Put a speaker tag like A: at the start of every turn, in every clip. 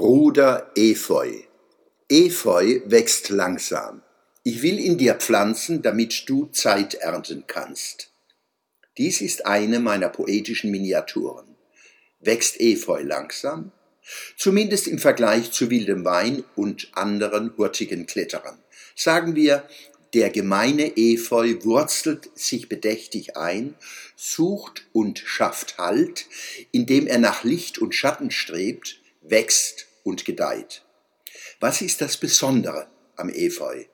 A: Bruder Efeu. Efeu wächst langsam. Ich will in dir pflanzen, damit du Zeit ernten kannst. Dies ist eine meiner poetischen Miniaturen. Wächst Efeu langsam? Zumindest im Vergleich zu wildem Wein und anderen hurtigen Kletterern. Sagen wir, der gemeine Efeu wurzelt sich bedächtig ein, sucht und schafft Halt, indem er nach Licht und Schatten strebt, wächst und gedeiht. Was ist das Besondere am Efeu?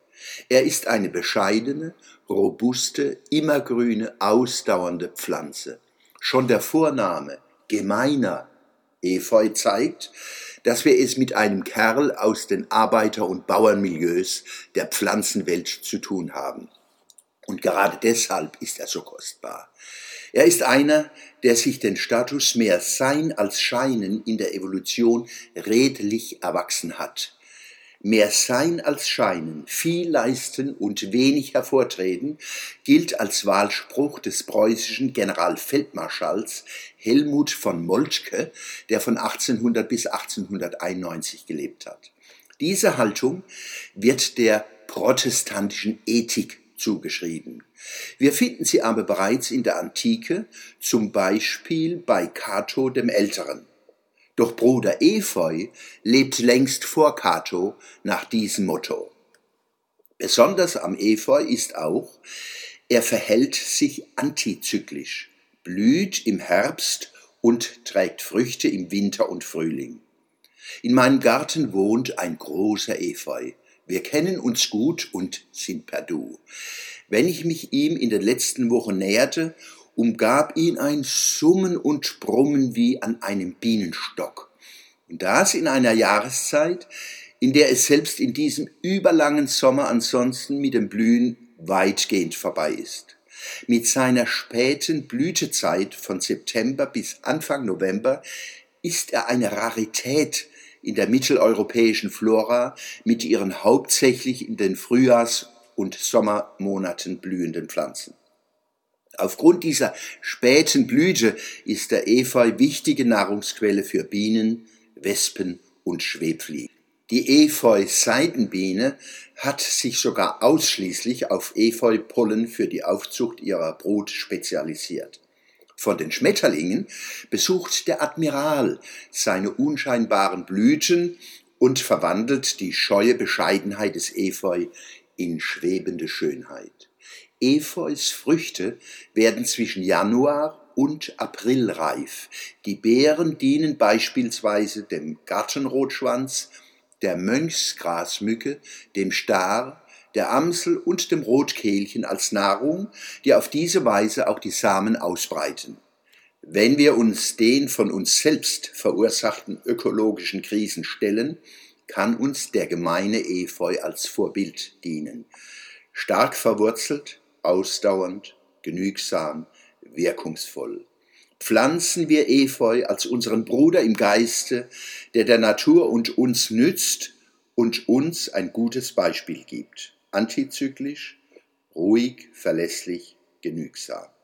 A: Er ist eine bescheidene, robuste, immergrüne, ausdauernde Pflanze. Schon der Vorname gemeiner Efeu zeigt, dass wir es mit einem Kerl aus den Arbeiter- und Bauernmilieus der Pflanzenwelt zu tun haben. Und gerade deshalb ist er so kostbar. Er ist einer, der sich den Status mehr Sein als Scheinen in der Evolution redlich erwachsen hat mehr Sein als Scheinen, viel leisten und wenig hervortreten, gilt als Wahlspruch des preußischen Generalfeldmarschalls Helmut von Moltke, der von 1800 bis 1891 gelebt hat. Diese Haltung wird der protestantischen Ethik zugeschrieben. Wir finden sie aber bereits in der Antike, zum Beispiel bei Cato dem Älteren. Doch Bruder Efeu lebt längst vor Cato nach diesem Motto. Besonders am Efeu ist auch, er verhält sich antizyklisch, blüht im Herbst und trägt Früchte im Winter und Frühling. In meinem Garten wohnt ein großer Efeu. Wir kennen uns gut und sind per Du. Wenn ich mich ihm in den letzten Wochen näherte umgab ihn ein Summen und Brummen wie an einem Bienenstock. Und das in einer Jahreszeit, in der es selbst in diesem überlangen Sommer ansonsten mit dem Blühen weitgehend vorbei ist. Mit seiner späten Blütezeit von September bis Anfang November ist er eine Rarität in der mitteleuropäischen Flora mit ihren hauptsächlich in den Frühjahrs- und Sommermonaten blühenden Pflanzen. Aufgrund dieser späten Blüte ist der Efeu wichtige Nahrungsquelle für Bienen, Wespen und Schwebfliegen. Die Efeu-Seidenbiene hat sich sogar ausschließlich auf Efeupollen für die Aufzucht ihrer Brut spezialisiert. Von den Schmetterlingen besucht der Admiral seine unscheinbaren Blüten und verwandelt die scheue Bescheidenheit des Efeu in schwebende Schönheit. Efeus Früchte werden zwischen Januar und April reif. Die Beeren dienen beispielsweise dem Gartenrotschwanz, der Mönchsgrasmücke, dem Star, der Amsel und dem Rotkehlchen als Nahrung, die auf diese Weise auch die Samen ausbreiten. Wenn wir uns den von uns selbst verursachten ökologischen Krisen stellen, kann uns der gemeine Efeu als Vorbild dienen. Stark verwurzelt, ausdauernd, genügsam, wirkungsvoll. Pflanzen wir Efeu als unseren Bruder im Geiste, der der Natur und uns nützt und uns ein gutes Beispiel gibt. Antizyklisch, ruhig, verlässlich, genügsam.